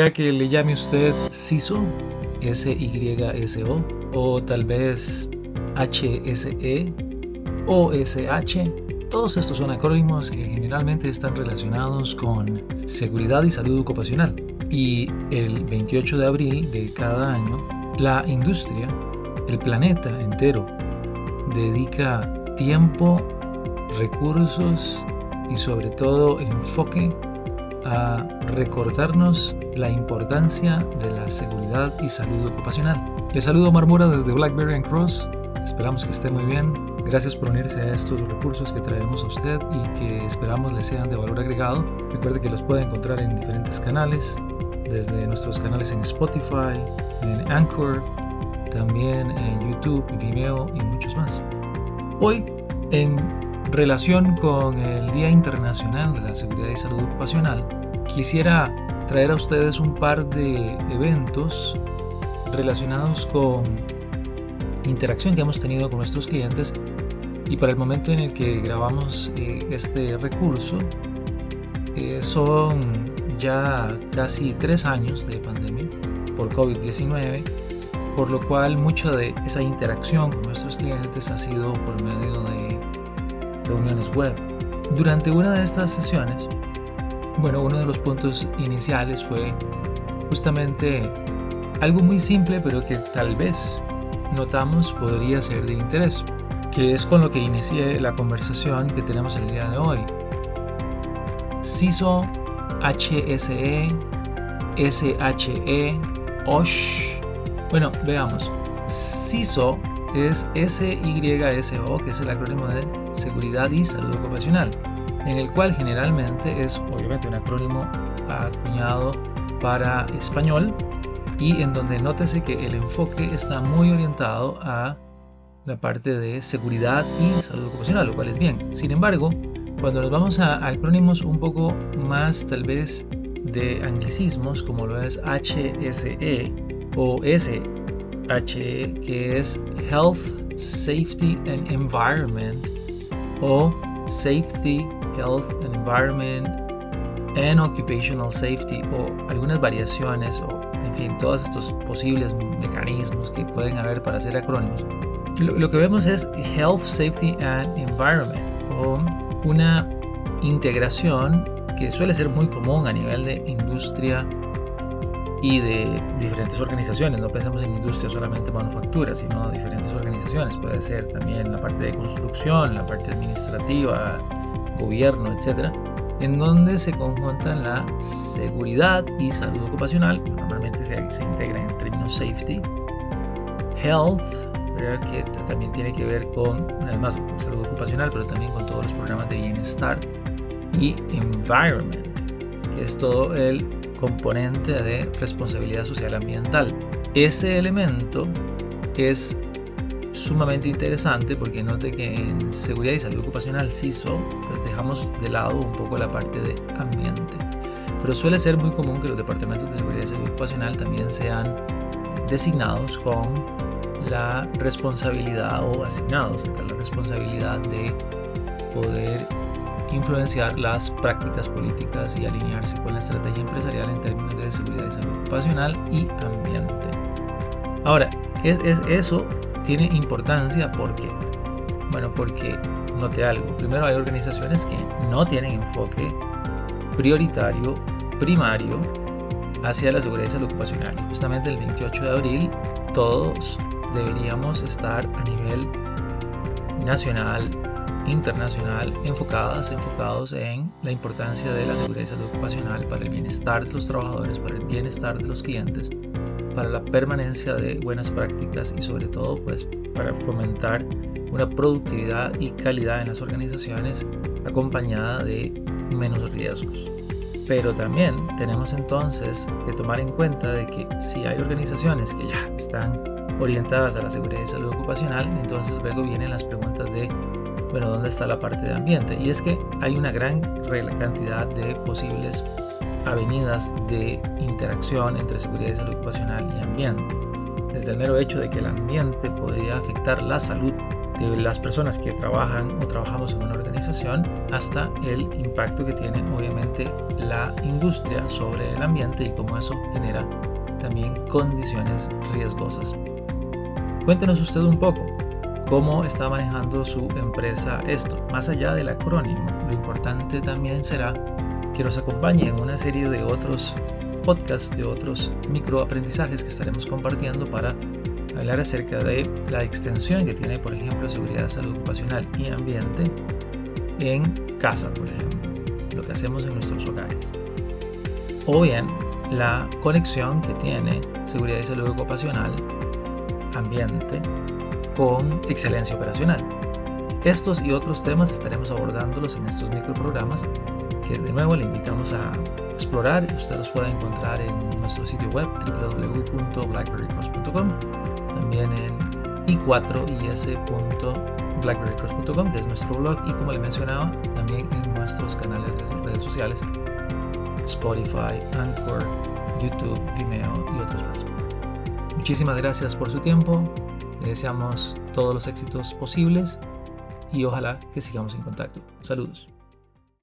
Que le llame usted SISO, S-Y-S-O, o tal vez HSE o SH, todos estos son acrónimos que generalmente están relacionados con seguridad y salud ocupacional. Y el 28 de abril de cada año, la industria, el planeta entero, dedica tiempo, recursos y sobre todo enfoque a recordarnos la importancia de la seguridad y salud ocupacional. Le saludo Marmura desde Blackberry and Cross. Esperamos que esté muy bien. Gracias por unirse a estos recursos que traemos a usted y que esperamos le sean de valor agregado. Recuerde que los puede encontrar en diferentes canales, desde nuestros canales en Spotify, en Anchor, también en YouTube, Vimeo y muchos más. Hoy, en relación con el Día Internacional de la Seguridad y Salud Ocupacional, quisiera traer a ustedes un par de eventos relacionados con interacción que hemos tenido con nuestros clientes y para el momento en el que grabamos eh, este recurso eh, son ya casi tres años de pandemia por COVID-19 por lo cual mucha de esa interacción con nuestros clientes ha sido por medio de reuniones web. Durante una de estas sesiones, bueno, uno de los puntos iniciales fue justamente algo muy simple, pero que tal vez notamos podría ser de interés, que es con lo que inicié la conversación que tenemos el día de hoy. CISO, HSE, SHE, OSH, bueno, veamos. CISO es SYSO, que es el acrónimo de Seguridad y Salud Ocupacional, en el cual generalmente es obviamente un acrónimo acuñado para español y en donde nótese que el enfoque está muy orientado a la parte de seguridad y salud ocupacional, lo cual es bien. Sin embargo, cuando nos vamos a acrónimos un poco más tal vez de anglicismos, como lo es HSE, o SHE, que es Health, Safety and Environment, o Safety, Health and Environment and Occupational Safety, o algunas variaciones, o en fin, todos estos posibles mecanismos que pueden haber para hacer acrónimos. Lo, lo que vemos es Health, Safety and Environment, o una integración que suele ser muy común a nivel de industria y de diferentes organizaciones. No pensemos en industria solamente manufactura, sino diferentes organizaciones. Puede ser también la parte de construcción, la parte administrativa, gobierno, etcétera, en donde se conjuntan la seguridad y salud ocupacional, normalmente se, se integra en términos safety, health, que también tiene que ver con, una vez más, con salud ocupacional, pero también con todos los programas de bienestar, y environment, que es todo el componente de responsabilidad social ambiental. Ese elemento es sumamente interesante porque note que en seguridad y salud ocupacional CISO pues dejamos de lado un poco la parte de ambiente. Pero suele ser muy común que los departamentos de seguridad y salud ocupacional también sean designados con la responsabilidad o asignados la responsabilidad de poder influenciar las prácticas políticas y alinearse con la estrategia empresarial en términos de seguridad y salud ocupacional y ambiente. Ahora, es, es eso tiene importancia porque, bueno, porque note algo. Primero hay organizaciones que no tienen enfoque prioritario, primario, hacia la seguridad y salud ocupacional. Justamente el 28 de abril todos deberíamos estar a nivel nacional, internacional enfocadas, enfocados en la importancia de la seguridad ocupacional para el bienestar de los trabajadores, para el bienestar de los clientes, para la permanencia de buenas prácticas y sobre todo pues para fomentar una productividad y calidad en las organizaciones acompañada de menos riesgos. Pero también tenemos entonces que tomar en cuenta de que si hay organizaciones que ya están orientadas a la seguridad y salud ocupacional, entonces luego vienen las preguntas de bueno, ¿dónde está la parte de ambiente? Y es que hay una gran cantidad de posibles avenidas de interacción entre seguridad y salud ocupacional y ambiente. Desde el mero hecho de que el ambiente podría afectar la salud de las personas que trabajan o trabajamos en una organización hasta el impacto que tiene obviamente la industria sobre el ambiente y cómo eso genera también condiciones riesgosas. Cuéntenos usted un poco cómo está manejando su empresa esto. Más allá del acrónimo, lo importante también será que nos acompañe en una serie de otros podcasts, de otros microaprendizajes que estaremos compartiendo para hablar acerca de la extensión que tiene, por ejemplo, seguridad, salud ocupacional y ambiente en casa, por ejemplo, lo que hacemos en nuestros hogares. O bien la conexión que tiene seguridad y salud ocupacional, ambiente, con excelencia operacional. Estos y otros temas estaremos abordándolos en estos microprogramas que de nuevo le invitamos a explorar. Usted los puede encontrar en nuestro sitio web www.blackberrycross.com también en i4is.blackberrycross.com, que es nuestro blog, y como le mencionaba, también en nuestros canales de redes sociales, Spotify, Anchor, YouTube, Vimeo y otros más. Muchísimas gracias por su tiempo, le deseamos todos los éxitos posibles y ojalá que sigamos en contacto. Saludos.